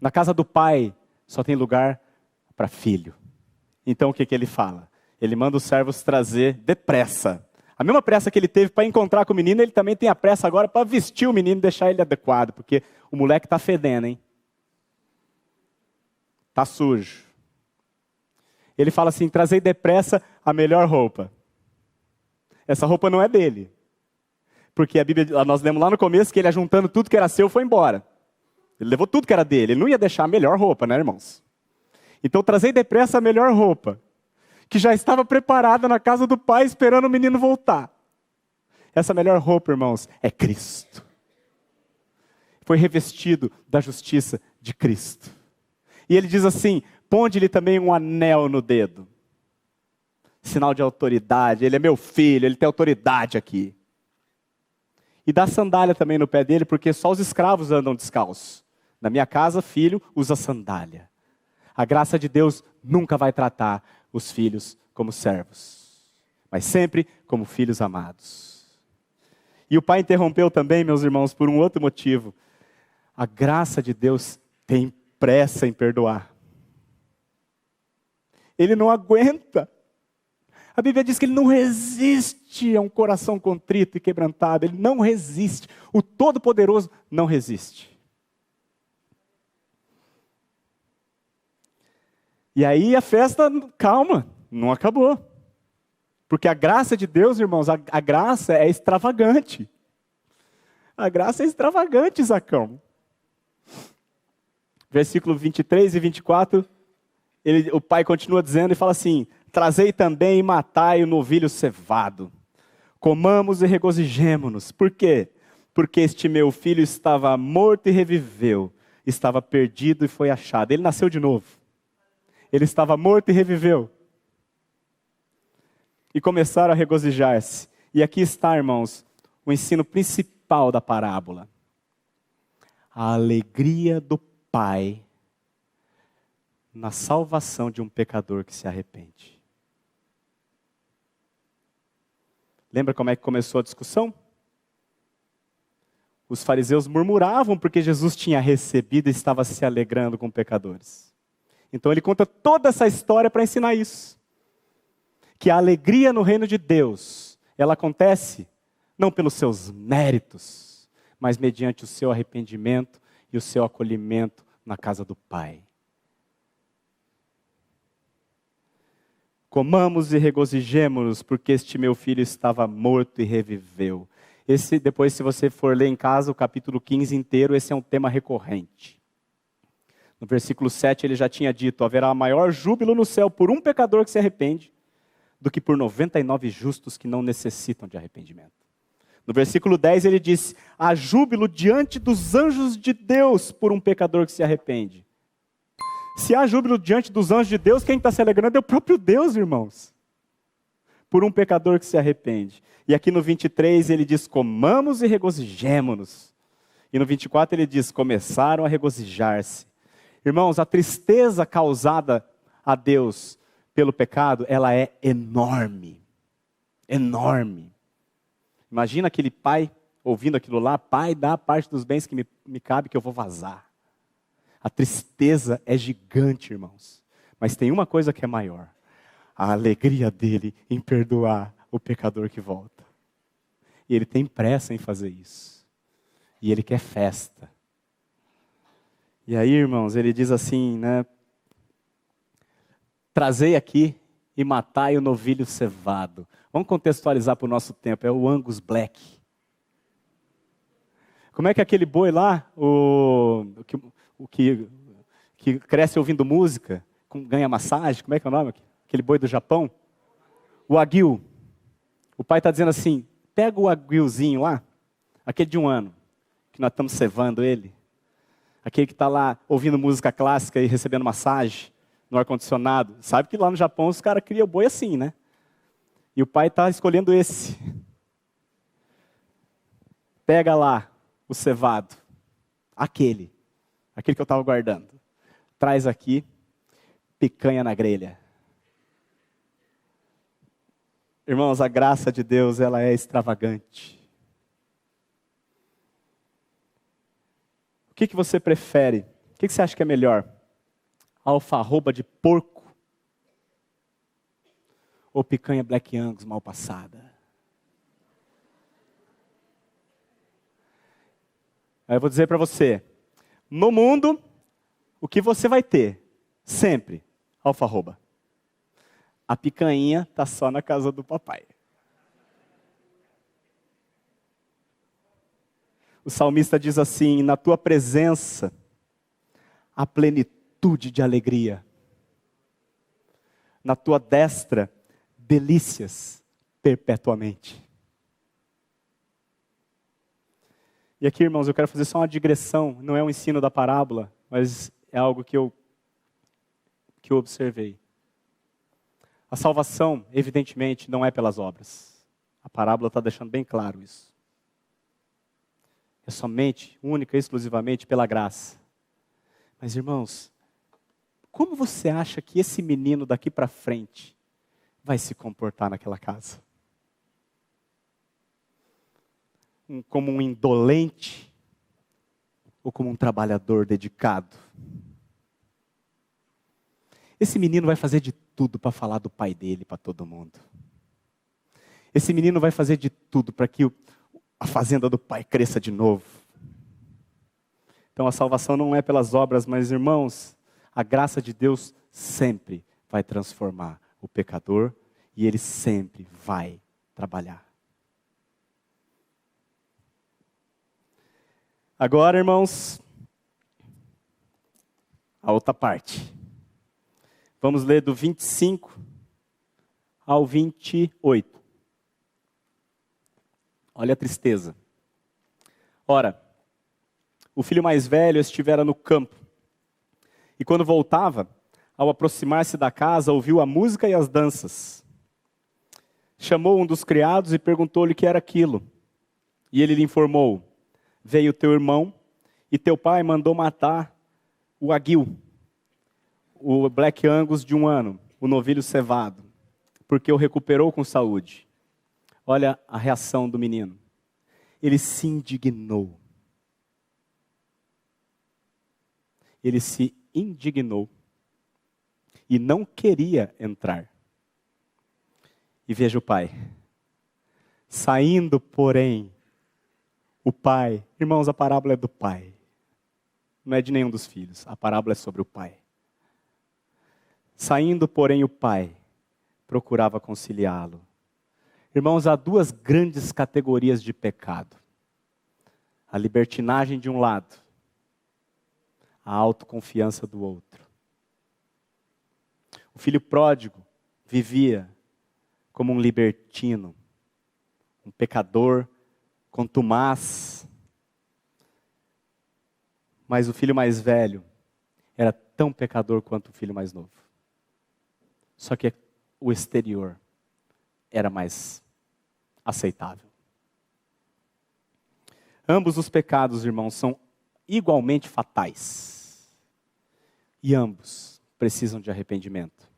Na casa do pai só tem lugar para filho. Então o que, que ele fala? Ele manda os servos trazer depressa. A mesma pressa que ele teve para encontrar com o menino, ele também tem a pressa agora para vestir o menino e deixar ele adequado, porque o moleque está fedendo, hein? Está sujo. Ele fala assim: trazei depressa a melhor roupa. Essa roupa não é dele. Porque a Bíblia, nós lemos lá no começo que ele, juntando tudo que era seu, foi embora. Ele levou tudo que era dele. Ele não ia deixar a melhor roupa, né, irmãos? Então, trazei depressa a melhor roupa, que já estava preparada na casa do pai, esperando o menino voltar. Essa melhor roupa, irmãos, é Cristo. Foi revestido da justiça de Cristo. E ele diz assim: ponde-lhe também um anel no dedo. Sinal de autoridade. Ele é meu filho, ele tem autoridade aqui. E dá sandália também no pé dele, porque só os escravos andam descalços. Na minha casa, filho usa sandália. A graça de Deus nunca vai tratar os filhos como servos, mas sempre como filhos amados. E o pai interrompeu também, meus irmãos, por um outro motivo. A graça de Deus tem pressa em perdoar. Ele não aguenta. A Bíblia diz que ele não resiste a um coração contrito e quebrantado. Ele não resiste. O Todo-Poderoso não resiste. E aí a festa, calma, não acabou. Porque a graça de Deus, irmãos, a, a graça é extravagante. A graça é extravagante, Zacão. Versículo 23 e 24, ele, o pai continua dizendo e fala assim: Trazei também e matai o novilho cevado. Comamos e regozijemo-nos. Por quê? Porque este meu filho estava morto e reviveu, estava perdido e foi achado. Ele nasceu de novo. Ele estava morto e reviveu. E começaram a regozijar-se. E aqui está, irmãos, o ensino principal da parábola. A alegria do Pai na salvação de um pecador que se arrepende. Lembra como é que começou a discussão? Os fariseus murmuravam porque Jesus tinha recebido e estava se alegrando com pecadores. Então ele conta toda essa história para ensinar isso. Que a alegria no reino de Deus, ela acontece não pelos seus méritos, mas mediante o seu arrependimento e o seu acolhimento na casa do Pai. Comamos e regozijemos-nos, porque este meu filho estava morto e reviveu. Esse, depois, se você for ler em casa o capítulo 15 inteiro, esse é um tema recorrente. No versículo 7 ele já tinha dito: haverá maior júbilo no céu por um pecador que se arrepende do que por 99 justos que não necessitam de arrependimento. No versículo 10 ele diz: há júbilo diante dos anjos de Deus por um pecador que se arrepende. Se há júbilo diante dos anjos de Deus, quem está se alegrando é o próprio Deus, irmãos. Por um pecador que se arrepende. E aqui no 23 ele diz: comamos e regozijemo-nos. E no 24 ele diz: começaram a regozijar-se. Irmãos, a tristeza causada a Deus pelo pecado, ela é enorme. Enorme. Imagina aquele pai ouvindo aquilo lá, pai, dá parte dos bens que me, me cabe que eu vou vazar. A tristeza é gigante, irmãos. Mas tem uma coisa que é maior: a alegria dele em perdoar o pecador que volta. E ele tem pressa em fazer isso. E ele quer festa. E aí, irmãos, ele diz assim, né? Trazei aqui e matai o novilho cevado. Vamos contextualizar para o nosso tempo, é o Angus Black. Como é que é aquele boi lá, o, o, que, o que, que cresce ouvindo música, ganha massagem, como é que é o nome? Aquele boi do Japão? O aguil. O pai está dizendo assim, pega o aguilzinho lá, aquele de um ano, que nós estamos cevando ele, aquele que está lá ouvindo música clássica e recebendo massagem no ar-condicionado. Sabe que lá no Japão os caras criam boi assim, né? E o pai está escolhendo esse. Pega lá o cevado, aquele, aquele que eu estava guardando. Traz aqui, picanha na grelha. Irmãos, a graça de Deus, ela é extravagante. O que, que você prefere? O que, que você acha que é melhor? Alfarroba de porco? Ou picanha Black Angus mal passada? Aí eu vou dizer para você: no mundo, o que você vai ter? Sempre alfarroba. A picanha está só na casa do papai. O salmista diz assim: Na tua presença, a plenitude de alegria. Na tua destra, delícias perpetuamente. E aqui, irmãos, eu quero fazer só uma digressão, não é um ensino da parábola, mas é algo que eu, que eu observei. A salvação, evidentemente, não é pelas obras. A parábola está deixando bem claro isso. É somente, única exclusivamente pela graça. Mas, irmãos, como você acha que esse menino daqui para frente vai se comportar naquela casa? um, como um indolente ou como um trabalhador dedicado. Esse menino vai fazer de tudo para falar do pai dele para todo mundo. Esse menino vai fazer de tudo para que o, a fazenda do pai cresça de novo. Então a salvação não é pelas obras, mas irmãos, a graça de Deus sempre vai transformar o pecador e ele sempre vai trabalhar. Agora, irmãos, a outra parte. Vamos ler do 25 ao 28. Olha a tristeza. Ora, o filho mais velho estivera no campo. E quando voltava, ao aproximar-se da casa, ouviu a música e as danças. Chamou um dos criados e perguntou-lhe o que era aquilo. E ele lhe informou: veio teu irmão e teu pai mandou matar o aguil, o Black Angus de um ano, o novilho cevado, porque o recuperou com saúde. Olha a reação do menino. Ele se indignou. Ele se indignou e não queria entrar. E veja o pai. Saindo, porém, o pai, irmãos, a parábola é do pai. Não é de nenhum dos filhos. A parábola é sobre o pai. Saindo, porém, o pai procurava conciliá-lo. Irmãos, há duas grandes categorias de pecado: a libertinagem de um lado, a autoconfiança do outro. O filho pródigo vivia como um libertino, um pecador contumaz. Mas o filho mais velho era tão pecador quanto o filho mais novo. Só que o exterior era mais aceitável. Ambos os pecados, irmãos, são igualmente fatais. E ambos precisam de arrependimento.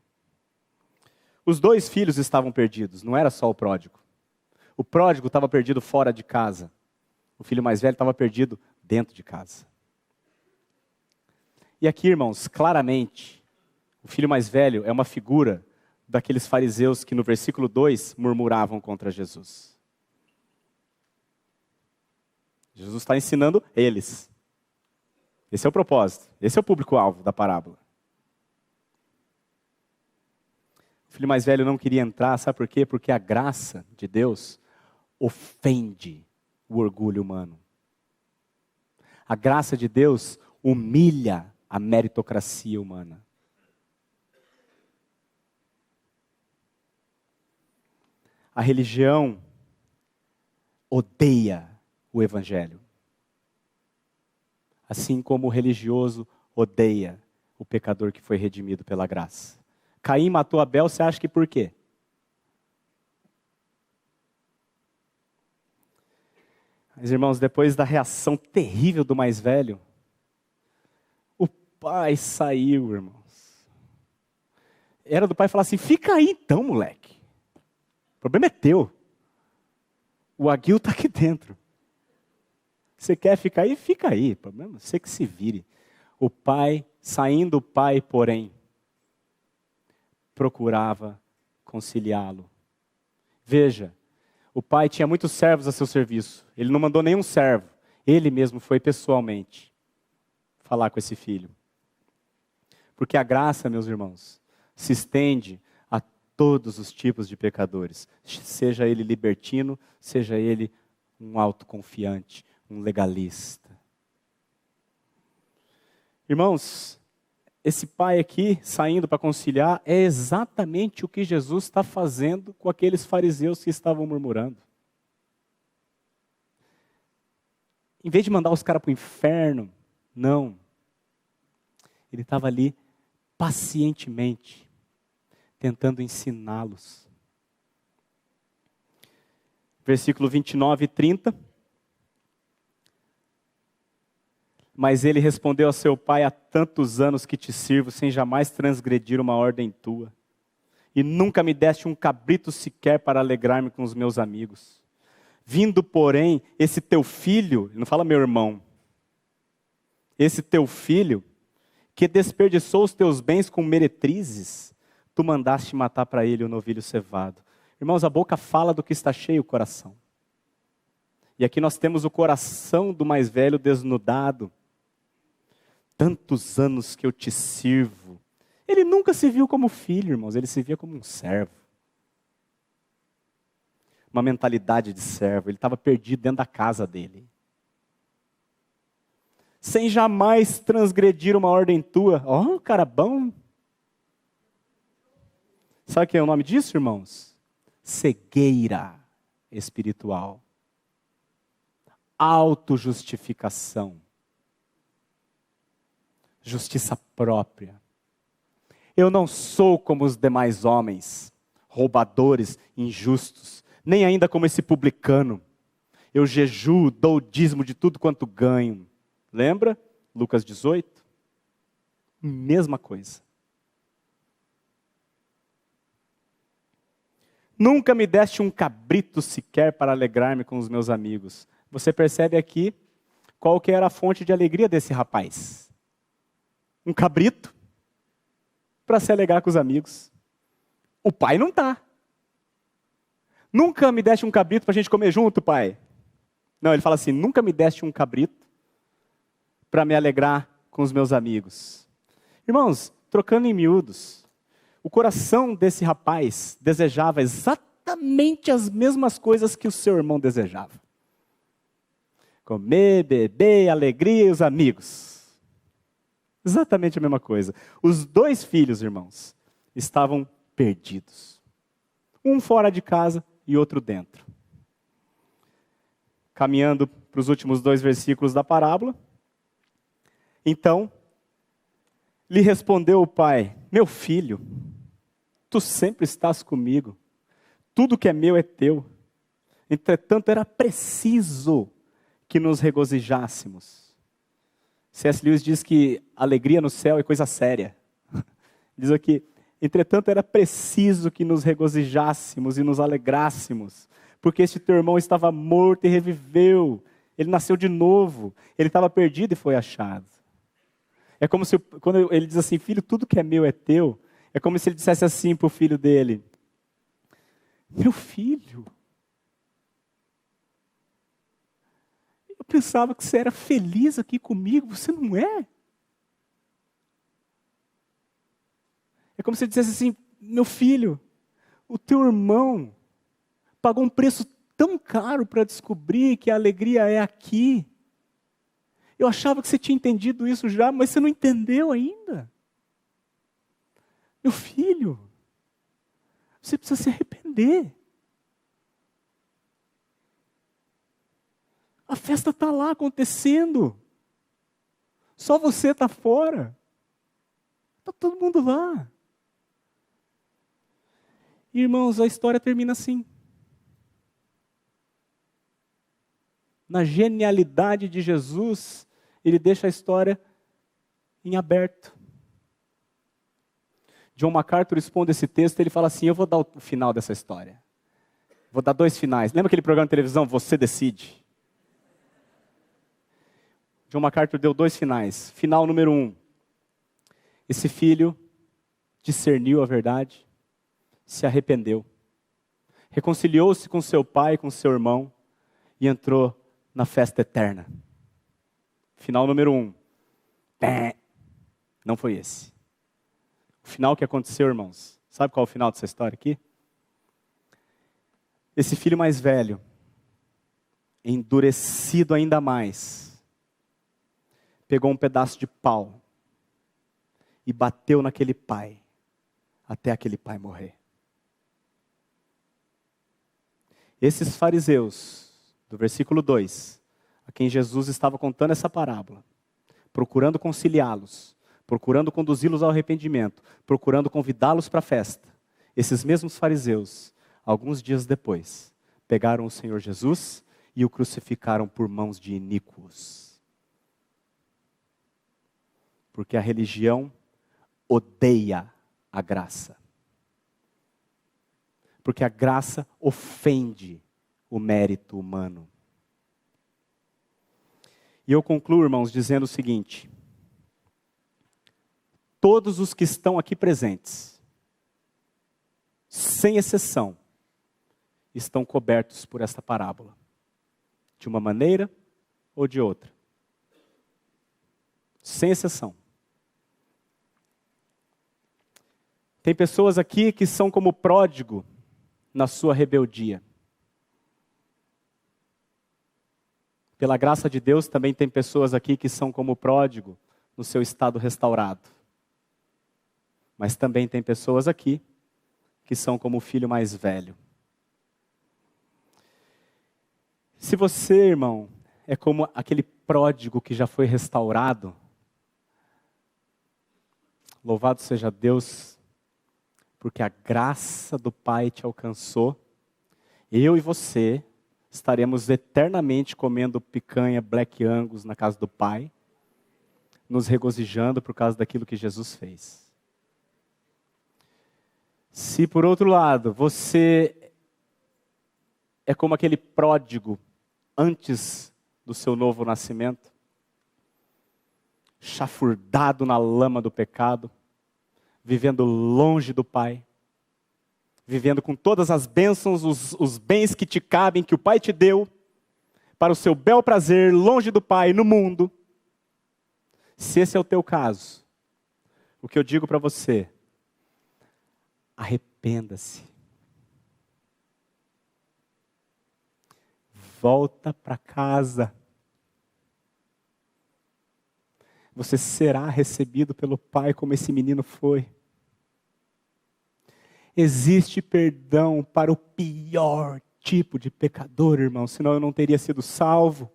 Os dois filhos estavam perdidos, não era só o pródigo. O pródigo estava perdido fora de casa. O filho mais velho estava perdido dentro de casa. E aqui, irmãos, claramente, o filho mais velho é uma figura daqueles fariseus que no versículo 2 murmuravam contra Jesus. Jesus está ensinando eles. Esse é o propósito, esse é o público-alvo da parábola. O filho mais velho não queria entrar, sabe por quê? Porque a graça de Deus ofende o orgulho humano. A graça de Deus humilha a meritocracia humana. A religião odeia o evangelho. Assim como o religioso odeia o pecador que foi redimido pela graça. Caim matou Abel, você acha que por quê? Mas, irmãos, depois da reação terrível do mais velho, o pai saiu, irmãos. Era do pai falar assim: fica aí então, moleque. Problema é teu. O aguil está aqui dentro. Você quer ficar aí? Fica aí. Problema é você que se vire. O pai, saindo o pai, porém, procurava conciliá-lo. Veja, o pai tinha muitos servos a seu serviço. Ele não mandou nenhum servo. Ele mesmo foi pessoalmente falar com esse filho. Porque a graça, meus irmãos, se estende todos os tipos de pecadores, seja ele libertino, seja ele um autoconfiante, um legalista. Irmãos, esse pai aqui saindo para conciliar é exatamente o que Jesus está fazendo com aqueles fariseus que estavam murmurando. Em vez de mandar os caras para o inferno, não. Ele estava ali pacientemente, tentando ensiná-los. Versículo 29 e 30. Mas ele respondeu a seu pai: Há tantos anos que te sirvo, sem jamais transgredir uma ordem tua. E nunca me deste um cabrito sequer para alegrar-me com os meus amigos. Vindo, porém, esse teu filho, não fala meu irmão, esse teu filho, que desperdiçou os teus bens com meretrizes, tu mandaste matar para ele o novilho cevado. Irmãos, a boca fala do que está cheio o coração. E aqui nós temos o coração do mais velho desnudado tantos anos que eu te sirvo. Ele nunca se viu como filho, irmãos, ele se via como um servo. Uma mentalidade de servo, ele estava perdido dentro da casa dele. Sem jamais transgredir uma ordem tua. Ó, oh, cara bom. Sabe o que é o nome disso, irmãos? Cegueira espiritual. Autojustificação justiça própria. Eu não sou como os demais homens, roubadores, injustos, nem ainda como esse publicano. Eu jejuo, dou o dízimo de tudo quanto ganho. Lembra? Lucas 18? Mesma coisa. Nunca me deste um cabrito sequer para alegrar-me com os meus amigos. Você percebe aqui qual que era a fonte de alegria desse rapaz? um cabrito para se alegar com os amigos. O pai não tá. Nunca me deste um cabrito para a gente comer junto, pai. Não, ele fala assim: nunca me deste um cabrito para me alegrar com os meus amigos. Irmãos, trocando em miúdos, o coração desse rapaz desejava exatamente as mesmas coisas que o seu irmão desejava: comer, beber, alegria e os amigos. Exatamente a mesma coisa. Os dois filhos, irmãos, estavam perdidos. Um fora de casa e outro dentro. Caminhando para os últimos dois versículos da parábola. Então, lhe respondeu o pai: Meu filho, tu sempre estás comigo, tudo que é meu é teu. Entretanto, era preciso que nos regozijássemos C.S. Lewis diz que alegria no céu é coisa séria. Diz aqui, entretanto era preciso que nos regozijássemos e nos alegrássemos, porque este teu irmão estava morto e reviveu, ele nasceu de novo, ele estava perdido e foi achado. É como se, quando ele diz assim, filho, tudo que é meu é teu, é como se ele dissesse assim para o filho dele: Meu filho, Eu pensava que você era feliz aqui comigo, você não é? É como se ele dissesse assim: meu filho, o teu irmão pagou um preço tão caro para descobrir que a alegria é aqui. Eu achava que você tinha entendido isso já, mas você não entendeu ainda. Meu filho, você precisa se arrepender. A festa está lá acontecendo. Só você está fora. Está todo mundo lá. Irmãos, a história termina assim. Na genialidade de Jesus, ele deixa a história em aberto. John MacArthur responde esse texto, ele fala assim: Eu vou dar o final dessa história. Vou dar dois finais. Lembra aquele programa de televisão, Você Decide? John MacArthur deu dois finais. Final número um: esse filho discerniu a verdade, se arrependeu, reconciliou-se com seu pai, com seu irmão e entrou na festa eterna. Final número um: não foi esse. O final que aconteceu, irmãos, sabe qual é o final dessa história aqui? Esse filho mais velho endurecido ainda mais, pegou um pedaço de pau e bateu naquele pai, até aquele pai morrer. Esses fariseus, do versículo 2, a quem Jesus estava contando essa parábola, procurando conciliá-los, procurando conduzi-los ao arrependimento, procurando convidá-los para a festa, esses mesmos fariseus, alguns dias depois, pegaram o Senhor Jesus e o crucificaram por mãos de iníquos. Porque a religião odeia a graça. Porque a graça ofende o mérito humano. E eu concluo, irmãos, dizendo o seguinte: todos os que estão aqui presentes, sem exceção, estão cobertos por esta parábola, de uma maneira ou de outra. Sem exceção. Tem pessoas aqui que são como pródigo na sua rebeldia. Pela graça de Deus, também tem pessoas aqui que são como pródigo no seu estado restaurado. Mas também tem pessoas aqui que são como o filho mais velho. Se você, irmão, é como aquele pródigo que já foi restaurado, louvado seja Deus, porque a graça do Pai te alcançou, eu e você estaremos eternamente comendo picanha Black Angus na casa do Pai, nos regozijando por causa daquilo que Jesus fez. Se por outro lado você é como aquele pródigo antes do seu novo nascimento, chafurdado na lama do pecado, vivendo longe do Pai, vivendo com todas as bênçãos, os, os bens que te cabem, que o Pai te deu, para o seu bel prazer, longe do Pai, no mundo. Se esse é o teu caso, o que eu digo para você, arrependa-se. Volta para casa. Você será recebido pelo Pai como esse menino foi. Existe perdão para o pior tipo de pecador, irmão, senão eu não teria sido salvo.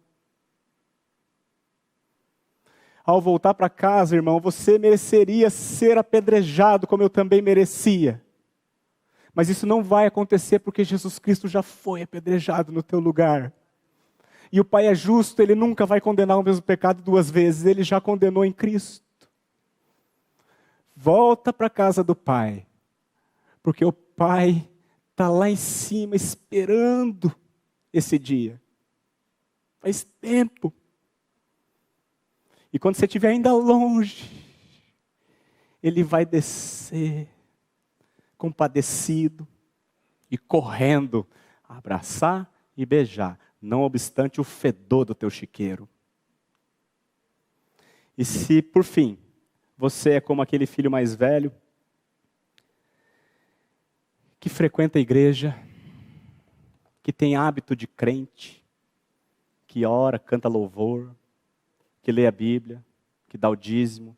Ao voltar para casa, irmão, você mereceria ser apedrejado como eu também merecia. Mas isso não vai acontecer porque Jesus Cristo já foi apedrejado no teu lugar. E o Pai é justo, ele nunca vai condenar o mesmo pecado duas vezes, ele já condenou em Cristo. Volta para a casa do Pai porque o Pai está lá em cima esperando esse dia. Faz tempo. E quando você estiver ainda longe, Ele vai descer, compadecido e correndo, abraçar e beijar, não obstante o fedor do teu chiqueiro. E se, por fim, você é como aquele filho mais velho, que frequenta a igreja, que tem hábito de crente, que ora, canta louvor, que lê a Bíblia, que dá o dízimo,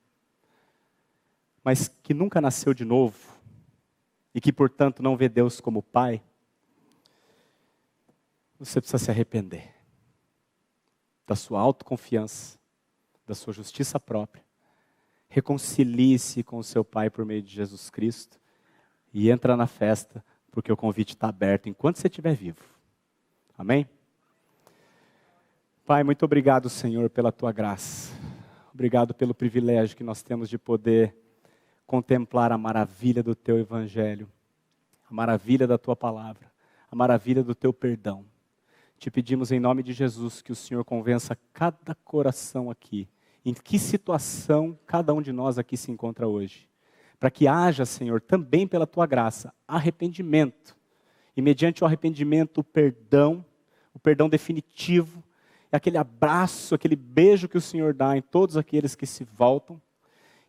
mas que nunca nasceu de novo e que, portanto, não vê Deus como Pai, você precisa se arrepender da sua autoconfiança, da sua justiça própria. Reconcilie-se com o seu Pai por meio de Jesus Cristo e entra na festa, porque o convite está aberto enquanto você estiver vivo. Amém? Pai, muito obrigado, Senhor, pela tua graça. Obrigado pelo privilégio que nós temos de poder contemplar a maravilha do teu evangelho, a maravilha da tua palavra, a maravilha do teu perdão. Te pedimos em nome de Jesus que o Senhor convença cada coração aqui, em que situação cada um de nós aqui se encontra hoje para que haja, Senhor, também pela tua graça, arrependimento. E mediante o arrependimento, o perdão, o perdão definitivo, aquele abraço, aquele beijo que o Senhor dá em todos aqueles que se voltam.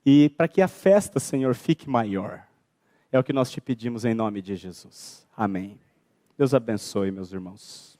E para que a festa, Senhor, fique maior. É o que nós te pedimos em nome de Jesus. Amém. Deus abençoe, meus irmãos.